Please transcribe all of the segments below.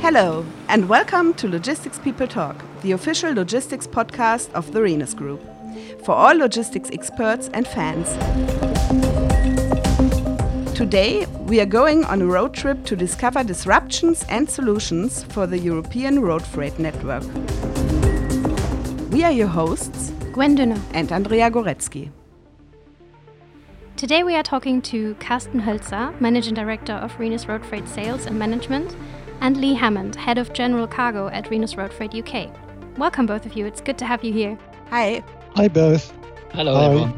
Hello, and welcome to Logistics People Talk, the official logistics podcast of the Rhenus Group, for all logistics experts and fans. Today, we are going on a road trip to discover disruptions and solutions for the European road freight network. We are your hosts, Gwen Dünner and Andrea Goretzky. Today we are talking to Carsten Hölzer, Managing Director of Rhenus Road Freight Sales and Management, and Lee Hammond, Head of General Cargo at Rhenus Road Freight UK. Welcome, both of you. It's good to have you here. Hi. Hi, both. Hello, Hi. everyone.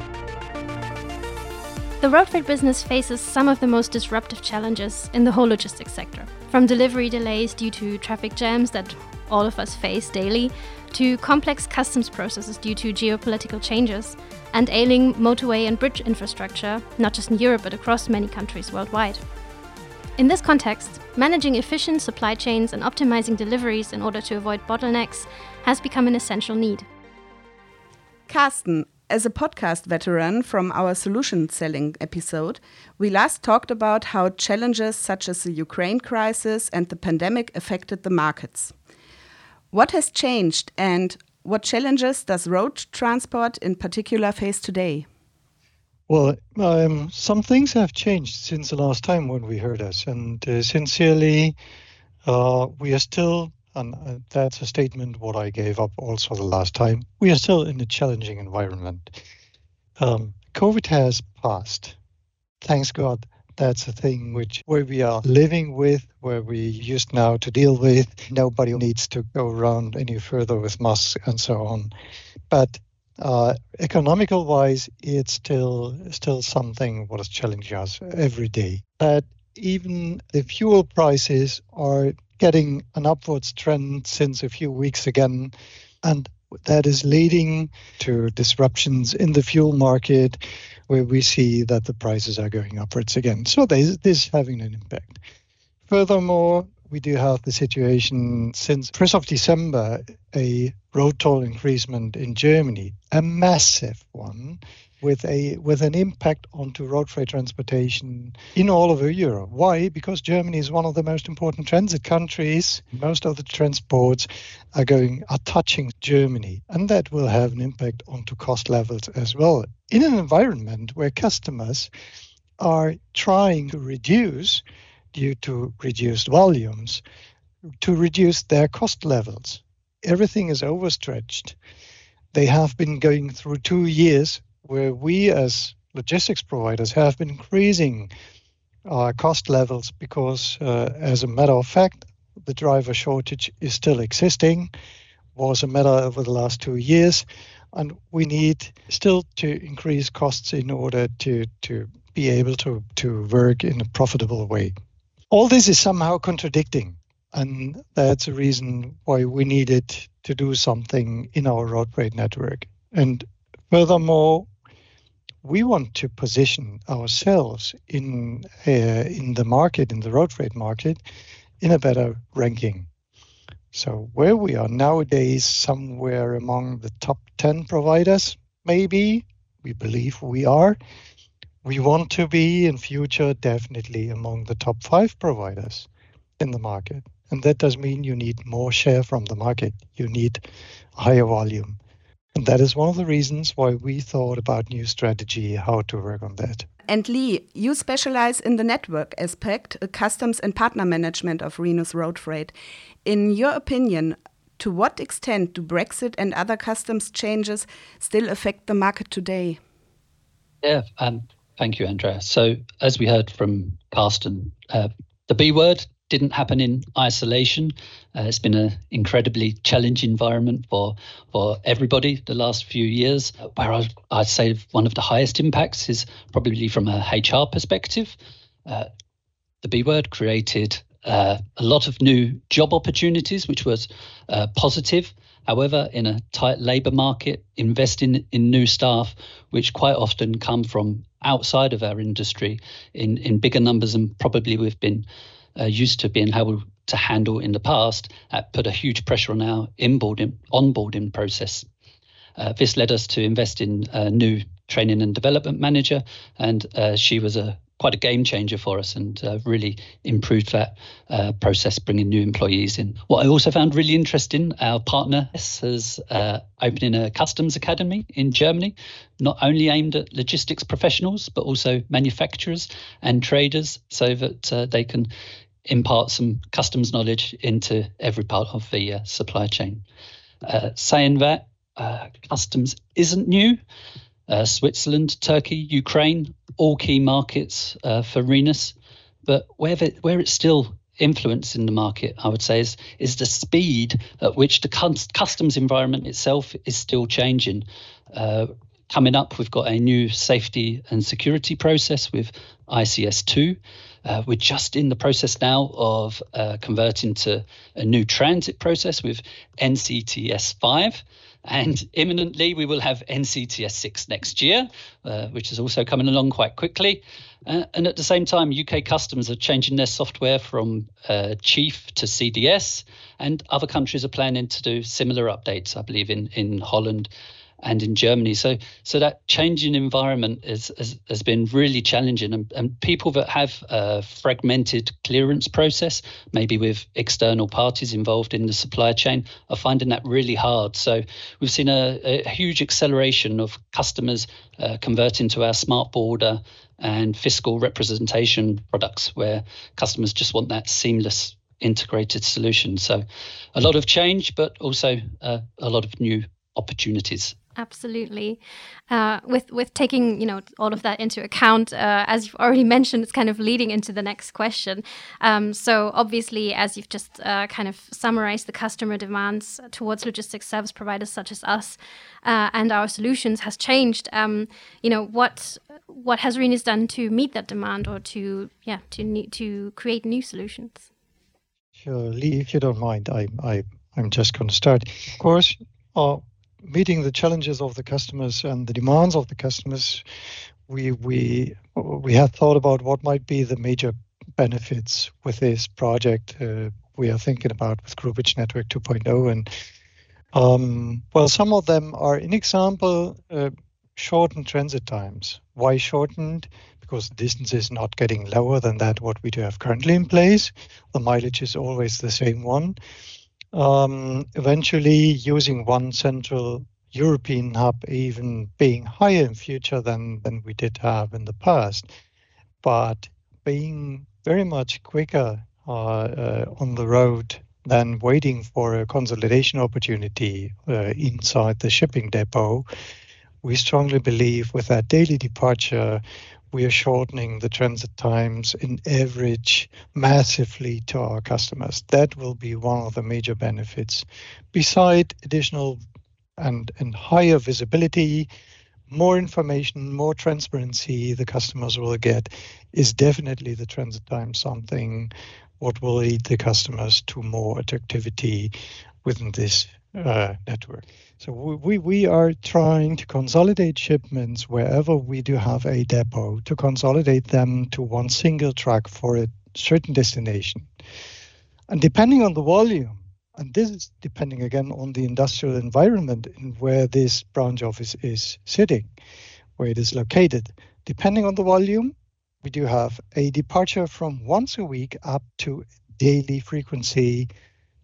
The road freight business faces some of the most disruptive challenges in the whole logistics sector. From delivery delays due to traffic jams that all of us face daily, to complex customs processes due to geopolitical changes, and ailing motorway and bridge infrastructure, not just in Europe but across many countries worldwide. In this context, managing efficient supply chains and optimizing deliveries in order to avoid bottlenecks has become an essential need. Carsten, as a podcast veteran from our solution selling episode, we last talked about how challenges such as the Ukraine crisis and the pandemic affected the markets. What has changed and what challenges does road transport in particular face today? Well, um, some things have changed since the last time when we heard us, and uh, sincerely, uh, we are still, and uh, that's a statement what I gave up also the last time. We are still in a challenging environment. Um, COVID has passed. Thanks God. That's a thing which where we are living with, where we used now to deal with. Nobody needs to go around any further with masks and so on. But uh, economical wise, it's still still something what is challenging us every day. That even the fuel prices are getting an upwards trend since a few weeks again, and that is leading to disruptions in the fuel market, where we see that the prices are going upwards again. So this, is having an impact. Furthermore, we do have the situation since 1st of December, a road toll increasement in Germany, a massive one, with a with an impact onto road freight transportation in all over Europe. Why? Because Germany is one of the most important transit countries. Most of the transports are going are touching Germany, and that will have an impact onto cost levels as well. In an environment where customers are trying to reduce due to reduced volumes to reduce their cost levels. Everything is overstretched. They have been going through two years where we, as logistics providers, have been increasing our cost levels because, uh, as a matter of fact, the driver shortage is still existing, was a matter over the last two years, and we need still to increase costs in order to, to be able to, to work in a profitable way all this is somehow contradicting. And that's a reason why we needed to do something in our road freight network. And furthermore, we want to position ourselves in uh, in the market, in the road freight market, in a better ranking. So where we are nowadays, somewhere among the top 10 providers, maybe we believe we are we want to be in future definitely among the top five providers in the market. And that does mean you need more share from the market. You need higher volume and that is one of the reasons why we thought about new strategy how to work on that And Lee, you specialize in the network aspect, customs and partner management of Rhenus Road Freight. In your opinion, to what extent do Brexit and other customs changes still affect the market today? Yeah, um, thank you, Andrea. So, as we heard from Carsten, uh, the B word didn't happen in isolation. Uh, it's been an incredibly challenging environment for for everybody the last few years. Where I'd, I'd say one of the highest impacts is probably from a HR perspective. Uh, the B word created uh, a lot of new job opportunities, which was uh, positive. However, in a tight labour market, investing in new staff, which quite often come from outside of our industry in, in bigger numbers than probably we've been uh, used to being able to handle in the past, uh, put a huge pressure on our inboarding, onboarding process. Uh, this led us to invest in a new training and development manager, and uh, she was a quite a game changer for us and uh, really improved that uh, process, bringing new employees in. What I also found really interesting, our partner is uh, opening a customs academy in Germany, not only aimed at logistics professionals, but also manufacturers and traders so that uh, they can impart some customs knowledge into every part of the uh, supply chain. Uh, saying that, customs isn't new. Uh, Switzerland, Turkey, Ukraine, all key markets uh, for Rhenus. But where, the, where it's still influencing the market, I would say, is, is the speed at which the customs environment itself is still changing. Uh, coming up, we've got a new safety and security process with ICS2. Uh, we're just in the process now of uh, converting to a new transit process with NCTS 5. And imminently, we will have NCTS 6 next year, uh, which is also coming along quite quickly. Uh, and at the same time, UK customs are changing their software from uh, Chief to CDS, and other countries are planning to do similar updates, I believe, in, in Holland and in Germany. So so that changing environment is, has, has been really challenging. And, and people that have a fragmented clearance process, maybe with external parties involved in the supply chain, are finding that really hard. So we've seen a, a huge acceleration of customers uh, converting to our smart border and fiscal representation products where customers just want that seamless integrated solution. So a lot of change, but also uh, a lot of new opportunities. Absolutely. Uh, with with taking you know all of that into account, uh, as you've already mentioned, it's kind of leading into the next question. Um, so obviously, as you've just uh, kind of summarized, the customer demands towards logistics service providers such as us uh, and our solutions has changed. Um, you know what what has Rhenus done to meet that demand or to yeah to to create new solutions? Sure, Lee, if you don't mind, I I I'm just going to start. Of course. Uh, meeting the challenges of the customers and the demands of the customers, we we we have thought about what might be the major benefits with this project. Uh, we are thinking about with Groupage Network 2.0, and um, well, some of them are, in example, uh, shortened transit times. Why shortened? Because the distance is not getting lower than that what we do have currently in place. The mileage is always the same one um, eventually using one central European hub even being higher in future than, than we did have in the past, but being very much quicker uh, uh, on the road than waiting for a consolidation opportunity uh, inside the shipping depot. We strongly believe with that daily departure, we are shortening the transit times in average massively to our customers. That will be one of the major benefits. Beside additional and, and higher visibility, more information, more transparency the customers will get is definitely the transit time something what will lead the customers to more attractivity within this uh, network. So we, we are trying to consolidate shipments wherever we do have a depot to consolidate them to one single truck for a certain destination. And depending on the volume, and this is depending again on the industrial environment in where this branch office is sitting, where it is located, depending on the volume, we do have a departure from once a week up to daily frequency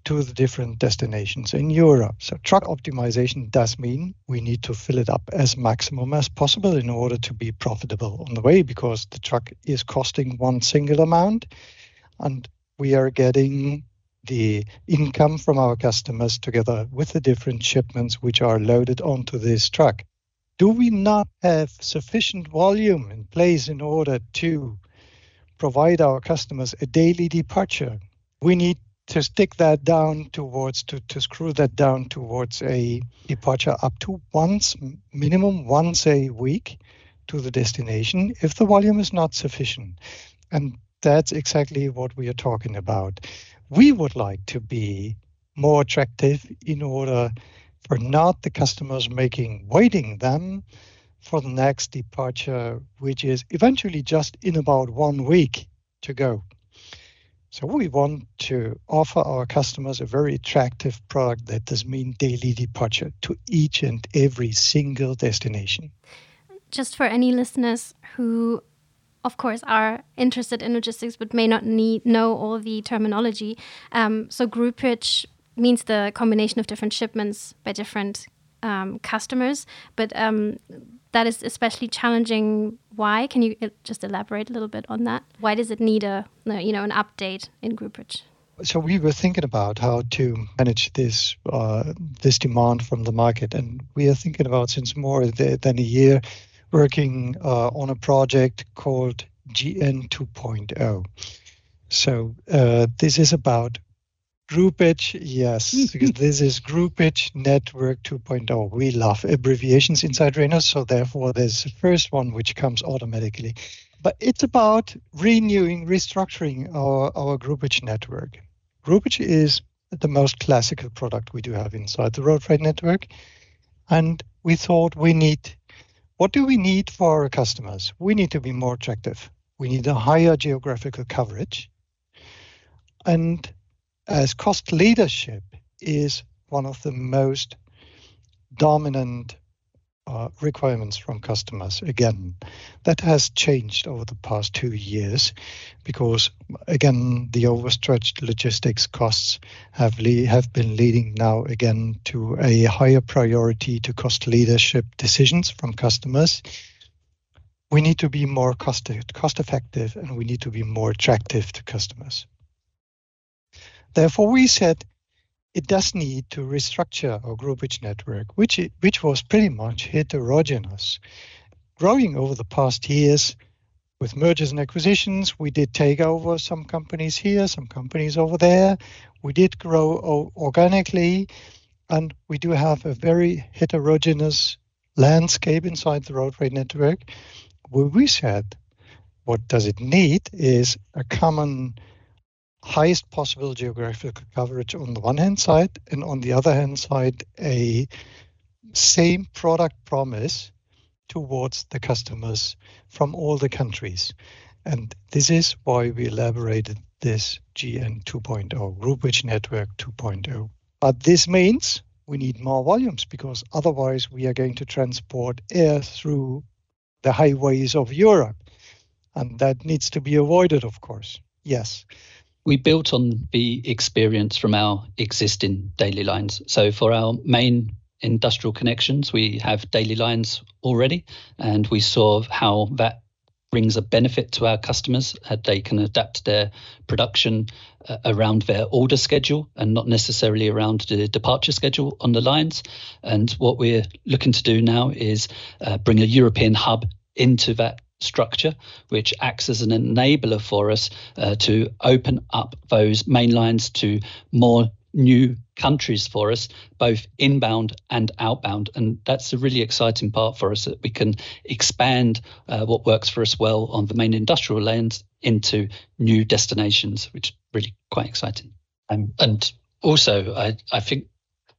to the different destinations in Europe. So truck optimization does mean we need to fill it up as maximum as possible in order to be profitable on the way because the truck is costing one single amount and we are getting the income from our customers together with the different shipments which are loaded onto this truck. Do we not have sufficient volume in place in order to provide our customers a daily departure? We need to stick that down towards to, to screw that down towards a departure up to once minimum once a week to the destination if the volume is not sufficient. And that's exactly what we are talking about. We would like to be more attractive in order for not the customers making waiting them for the next departure which is eventually just in about one week to go so we want to offer our customers a very attractive product that does mean daily departure to each and every single destination. Just for any listeners who of course, are interested in logistics but may not need know all the terminology. Um, so groupage means the combination of different shipments by different um, customers, but um, that is especially challenging. Why? Can you uh, just elaborate a little bit on that? Why does it need a you know an update in groupage? So we were thinking about how to manage this uh, this demand from the market, and we are thinking about since more than a year working uh, on a project called GN 2.0. So uh, this is about groupage, yes, hmm. because this is groupage network 2.0. We love abbreviations inside Rhenus, so therefore there's the first one which comes automatically. But it's about renewing, restructuring our, our groupage network. Groupage is the most classical product we do have inside the road freight network. And we thought we need what do we need for our customers? We need to be more attractive. We need a higher geographical coverage. And as cost leadership is one of the most dominant uh, requirements from customers. Again, that has changed over the past two years because, again, the overstretched logistics costs have le- have been leading now again to a higher priority to cost leadership decisions from customers. We need to be more cost cost effective and we need to be more attractive to customers. Therefore, we said it does need to restructure our groupage network, which, it, which was pretty much heterogeneous. Growing over the past years with mergers and acquisitions, we did take over some companies here, some companies over there. We did grow organically, and we do have a very heterogeneous landscape inside the road network. We said, what does it need is a common highest possible geographical coverage on the one hand side, and on the other hand side, a same product promise towards the customers from all the countries. And this is why we elaborated this GN 2.0, Group Groupage Network 2.0. But this means we need more volumes because otherwise we are going to transport air through the highways of Europe. And that needs to be avoided, of course. Yes we built on the experience from our existing daily lines. So for our main industrial connections, we have daily lines already, and we saw how that brings a benefit to our customers. Uh, they can adapt their production uh, around their order schedule and not necessarily around the departure schedule on the lines. And what we're looking to do now is uh, bring a European hub into that structure, which acts as an enabler for us uh, to open up those main lines to more new countries for us, both inbound and outbound. And that's a really exciting part for us that we can expand uh, what works for us well on the main industrial lanes into new destinations, which is really quite exciting. Um, and also, I, I think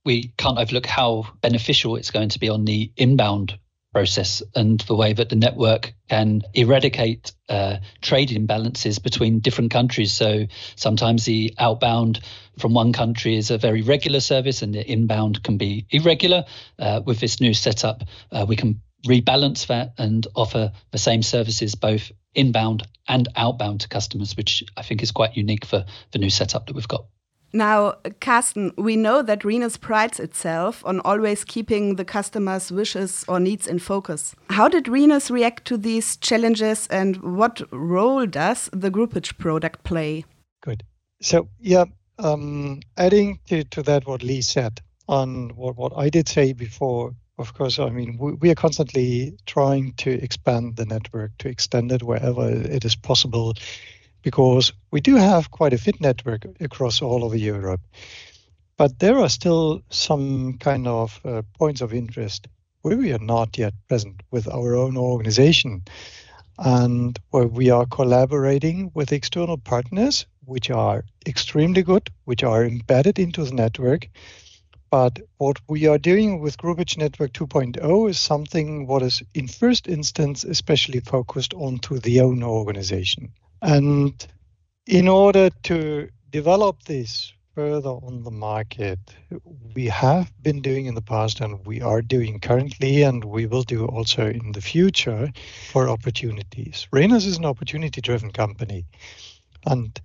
we can't overlook how beneficial it's going to be on the inbound process and the way that the network can eradicate uh, trade imbalances between different countries. So sometimes the outbound from one country is a very regular service and the inbound can be irregular. Uh, with this new setup, uh, we can rebalance that and offer the same services both inbound and outbound to customers, which I think is quite unique for the new setup that we've got. Now, Carsten, we know that Rhenus prides itself on always keeping the customer's wishes or needs in focus. How did Rhenus react to these challenges and what role does the groupage product play? Good. So, yeah, um, adding to, to that what Lee said on what, what I did say before, of course, I mean, we, we are constantly trying to expand the network, to extend it wherever it is possible because we do have quite a fit network across all over Europe. But there are still some kind of uh, points of interest where we are not yet present with our own organization and where we are collaborating with external partners, which are extremely good, which are embedded into the network. But what we are doing with Groupage Network 2.0 is something what is in first instance especially focused onto the owner organization. And in order to develop this further on the market. We have been doing in the past, and we are doing currently, and we will do also in the future for opportunities. Rhenus is an opportunity-driven company, and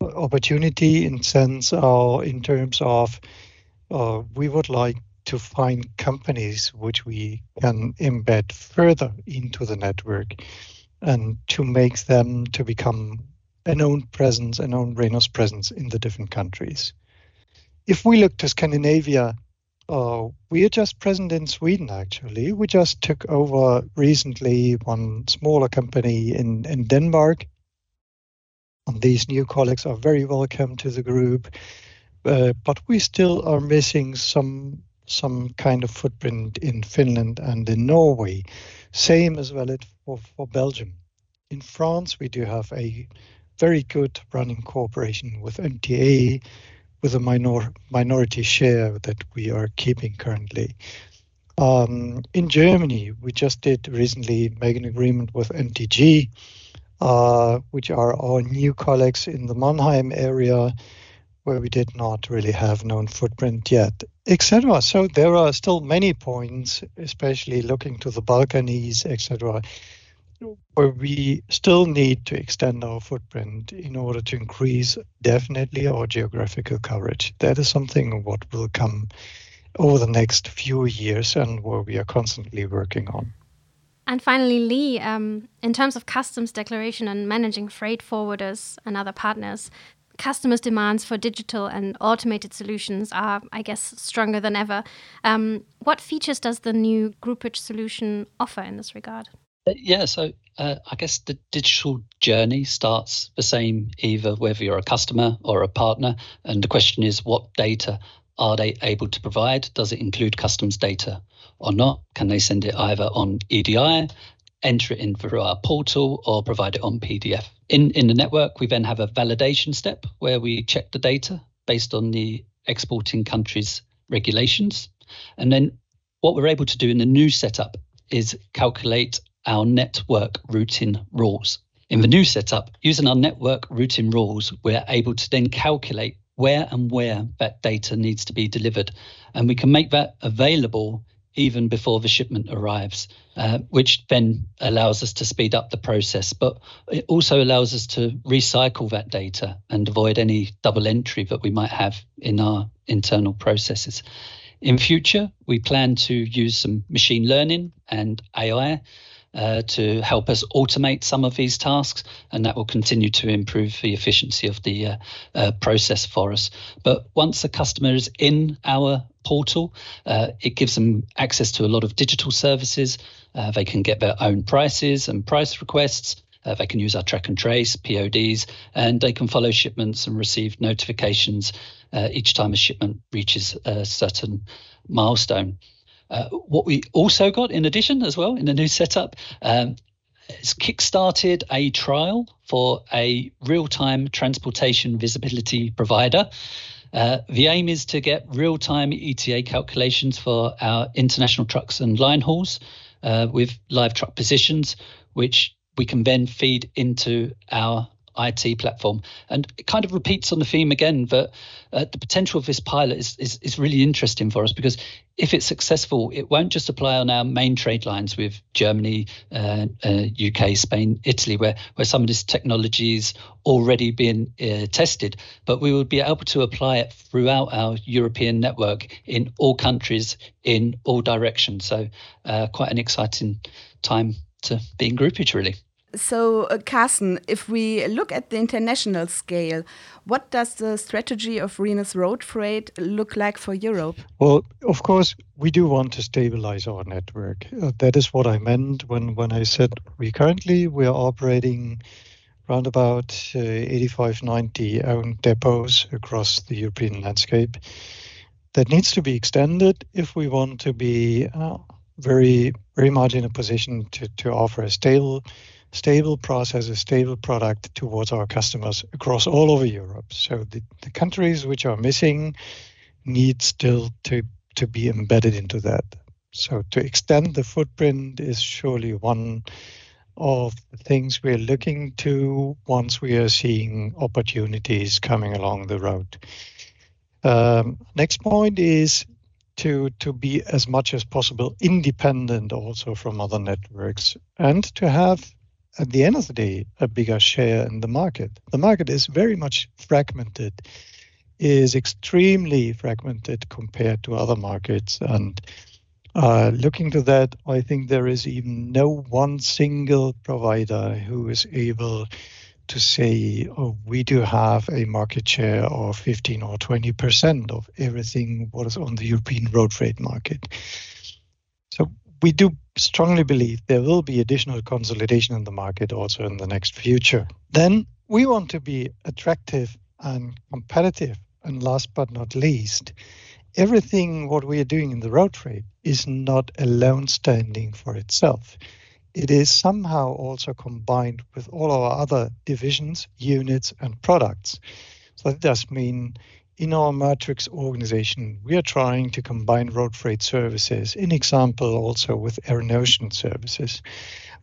opportunity in sense or in terms of uh, we would like to find companies which we can embed further into the network and to make them to become a known presence, a known Rhenus presence in the different countries. If we look to Scandinavia, uh, we are just present in Sweden actually. We just took over recently one smaller company in, in Denmark. And these new colleagues are very welcome to the group. Uh, but we still are missing some some kind of footprint in Finland and in Norway. Same as well for, for Belgium. In France, we do have a very good running cooperation with MTA with a minor, minority share that we are keeping currently. Um, in Germany, we just did recently make an agreement with MTG, uh, which are our new colleagues in the Mannheim area, where we did not really have known footprint yet, etc. So there are still many points, especially looking to the Balkans, etc., where we still need to extend our footprint in order to increase definitely our geographical coverage. That is something what will come over the next few years and where we are constantly working on. And finally, Lee, um, in terms of customs declaration and managing freight forwarders and other partners, customers' demands for digital and automated solutions are, I guess, stronger than ever. Um, what features does the new groupage solution offer in this regard? Uh, yeah, so uh, I guess the digital journey starts the same either whether you're a customer or a partner. And the question is, what data are they able to provide? Does it include customs data or not? Can they send it either on EDI, enter it in through our portal, or provide it on PDF? In, in the network, we then have a validation step where we check the data based on the exporting country's regulations. And then what we're able to do in the new setup is calculate our network routing rules. In the new setup, using our network routing rules, we're able to then calculate where and where that data needs to be delivered. And we can make that available even before the shipment arrives, uh, which then allows us to speed up the process. But it also allows us to recycle that data and avoid any double entry that we might have in our internal processes. In future, we plan to use some machine learning and AI uh, to help us automate some of these tasks, and that will continue to improve the efficiency of the uh, uh, process for us. But once a customer is in our portal, uh, it gives them access to a lot of digital services. Uh, they can get their own prices and price requests. Uh, they can use our track and trace, PODs, and they can follow shipments and receive notifications each time a shipment reaches a certain milestone. Uh, what we also got in addition as well in the new setup um, is kickstarted a trial for a real-time transportation visibility provider. Uh, the aim is to get real-time ETA calculations for our international trucks and line hauls uh, with live truck positions, which we can then feed into our IT platform. And it kind of repeats on the theme again that uh, the potential of this pilot is, is, is really interesting for us because if it's successful, it won't just apply on our main trade lines with Germany, uh, uh, UK, Spain, Italy, where, where some of this technology is already being uh, tested, but we will be able to apply it throughout our European network in all countries in all directions. So, uh, quite an exciting time to be in groupage, really. So, uh, Carsten, if we look at the international scale, what does the strategy of Rhenus Road Freight look like for Europe? Well, of course, we do want to stabilize our network. Uh, that is what I meant when, when I said we currently we are operating around about uh, 85, 90 owned depots across the European landscape. That needs to be extended if we want to be uh, very, very much in a position to, to offer a stable stable process, a stable product towards our customers across all over Europe. So the, the countries which are missing need still to, to be embedded into that. So to extend the footprint is surely one of the things we're looking to once we are seeing opportunities coming along the road. Um, next point is to to be as much as possible independent also from other networks and to have at the end of the day a bigger share in the market the market is very much fragmented is extremely fragmented compared to other markets and uh, looking to that i think there is even no one single provider who is able to say, oh, we do have a market share of 15 or 20% of everything what is on the European road freight market. So we do strongly believe there will be additional consolidation in the market also in the next future. Then we want to be attractive and competitive. And last but not least, everything what we are doing in the road trade is not alone standing for itself it is somehow also combined with all our other divisions, units, and products. So that does mean in our matrix organization, we are trying to combine road freight services, in example, also with air and ocean services,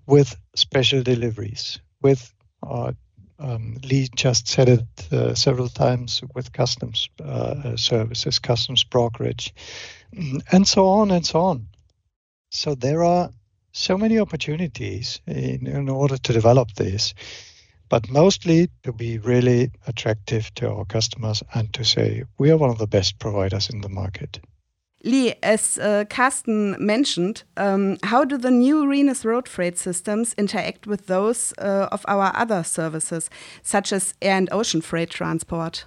with special deliveries, with uh, um, Lee just said it uh, several times with customs uh, services, customs brokerage, and so on and so on. So there are so many opportunities in, in order to develop this, but mostly to be really attractive to our customers and to say we are one of the best providers in the market. Lee, as uh, Carsten mentioned, um, how do the new Rhenus road freight systems interact with those uh, of our other services, such as air and ocean freight transport?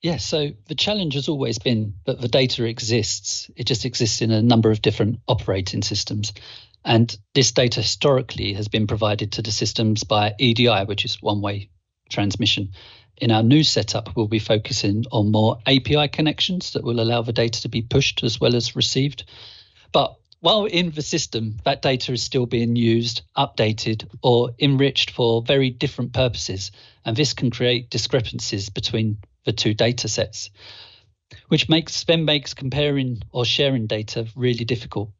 Yes, so the challenge has always been that the data exists. It just exists in a number of different operating systems. And this data historically has been provided to the systems by EDI, which is one way transmission. In our new setup, we'll be focusing on more API connections that will allow the data to be pushed as well as received. But while in the system, that data is still being used, updated, or enriched for very different purposes. And this can create discrepancies between the two data sets, which makes then makes comparing or sharing data really difficult.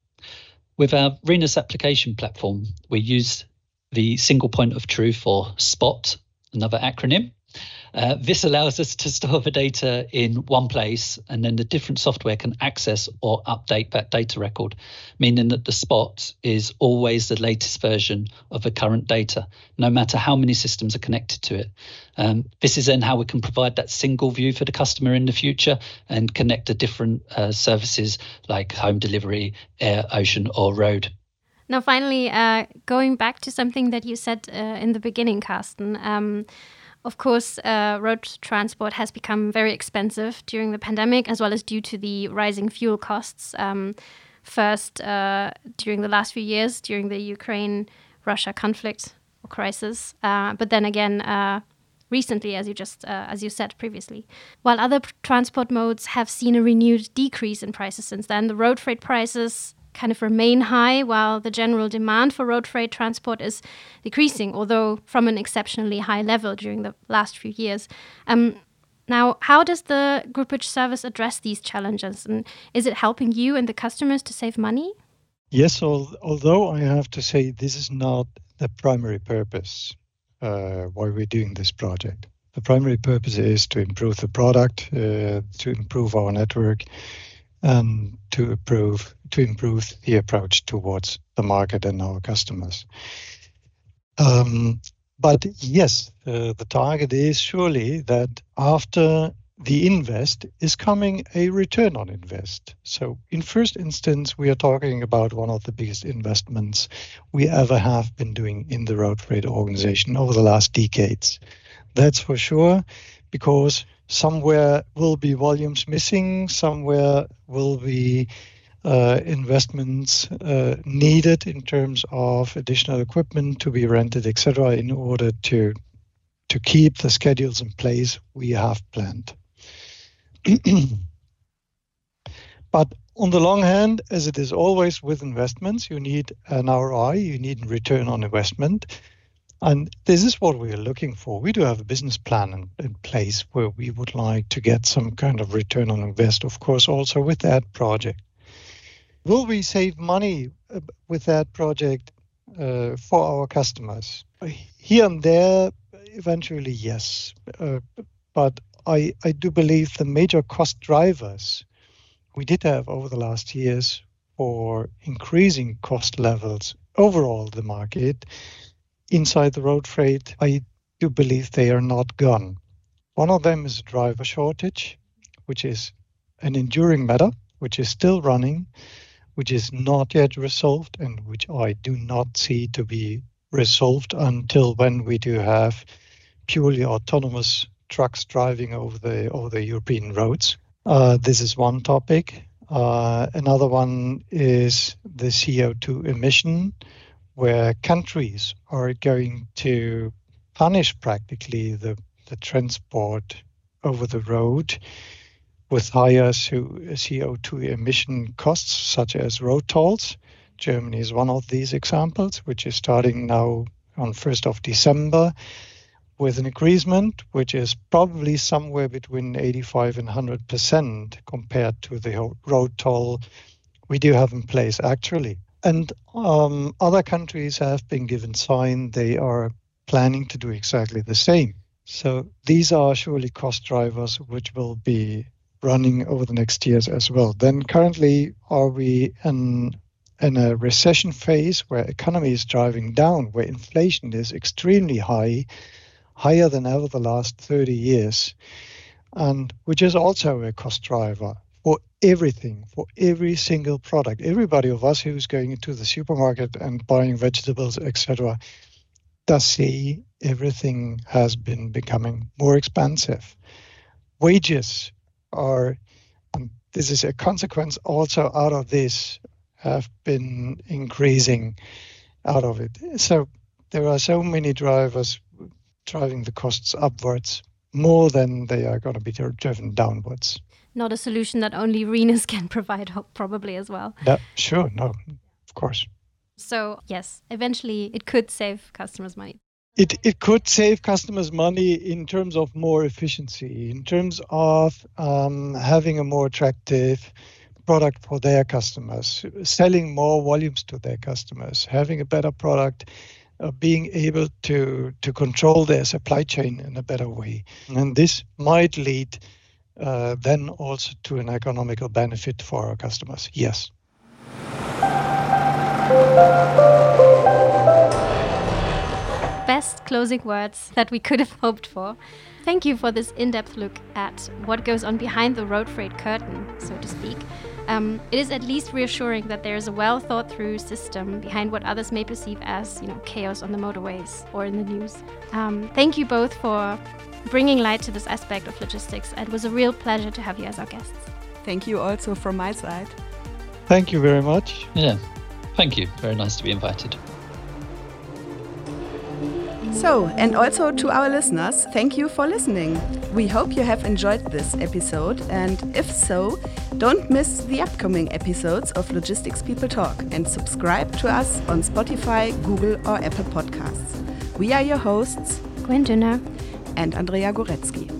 With our Rhenus application platform, we use the single point of truth or SPOT, another acronym, uh, this allows us to store the data in one place, and then the different software can access or update that data record, meaning that the spot is always the latest version of the current data, no matter how many systems are connected to it. Um, this is then how we can provide that single view for the customer in the future and connect the different uh, services like home delivery, air, ocean, or road. Now, finally, uh, going back to something that you said uh, in the beginning, Carsten. Um, of course, uh, road transport has become very expensive during the pandemic, as well as due to the rising fuel costs. Um, first, uh, during the last few years, during the Ukraine Russia conflict or crisis, uh, but then again, uh, recently, as you just uh, as you said previously. While other transport modes have seen a renewed decrease in prices since then, the road freight prices kind of remain high while the general demand for road freight transport is decreasing, although from an exceptionally high level during the last few years. Um, now, how does the groupage service address these challenges? And is it helping you and the customers to save money? Yes, although I have to say this is not the primary purpose uh, why we're doing this project. The primary purpose is to improve the product, uh, to improve our network, and to improve to improve the approach towards the market and our customers. Um, but yes, uh, the target is surely that after the invest is coming a return on invest. So in first instance, we are talking about one of the biggest investments we ever have been doing in the road freight organization over the last decades. That's for sure, because somewhere will be volumes missing, somewhere will be uh, investments uh, needed in terms of additional equipment to be rented, etc., in order to to keep the schedules in place we have planned. but on the long hand, as it is always with investments, you need an ROI, you need return on investment. And this is what we are looking for. We do have a business plan in, in, place where we would like to get some kind of return on invest, of course, also with that project. Will we save money uh, with that project uh, for our customers? Here and there, eventually, yes. Uh, but I, I do believe the major cost drivers we did have over the last years for increasing cost levels overall the market inside the road freight, I do believe they are not gone. One of them is driver shortage, which is an enduring matter, which is still running, which is not yet resolved, and which I do not see to be resolved until when we do have purely autonomous trucks driving over the over the European roads. Uh, this is one topic. Uh, another one is the CO2 emission, where countries are going to punish practically the, the transport over the road with higher CO2 emission costs, such as road tolls. Germany is one of these examples, which is starting now on 1st of December with an increasement which is probably somewhere between 85 and 100% compared to the road toll we do have in place actually. And um, other countries have been given sign they are planning to do exactly the same. So these are surely cost drivers which will be running over the next years as well. Then currently, are we in in a recession phase where economy is driving down, where inflation is extremely high, higher than ever the last 30 years, and which is also a cost driver for everything, for every single product. Everybody of us who's going into the supermarket and buying vegetables, etc., does see everything has been becoming more expensive. Wages are, and this is a consequence also out of this, have been increasing out of it. So there are so many drivers driving the costs upwards more than they are going to be driven downwards. Not a solution that only Rhenus can provide, probably as well. Yeah, sure, no, of course. So, yes, eventually it could save customers money. It, it could save customers money in terms of more efficiency, in terms of um, having a more attractive product for their customers, selling more volumes to their customers, having a better product uh, being able to to control their supply chain in a better way, and this might lead Uh, then also to an economical benefit for our customers. Yes. Best closing words that we could have hoped for. Thank you for this in depth look at what goes on behind the road freight curtain, so to speak. Um, it is at least reassuring that there is a well thought through system behind what others may perceive as, you know, chaos on the motorways or in the news. Um, thank you both for bringing light to this aspect of logistics. It was a real pleasure to have you as our guests. Thank you also from my side. Thank you very much. Yeah, thank you. Very nice to be invited. So, and also to our listeners, thank you for listening. We hope you have enjoyed this episode, and if so, don't miss the upcoming episodes of Logistics People Talk and subscribe to us on Spotify, Google, or Apple Podcasts. We are your hosts, Gwen Dünner and Andrea Goretzky.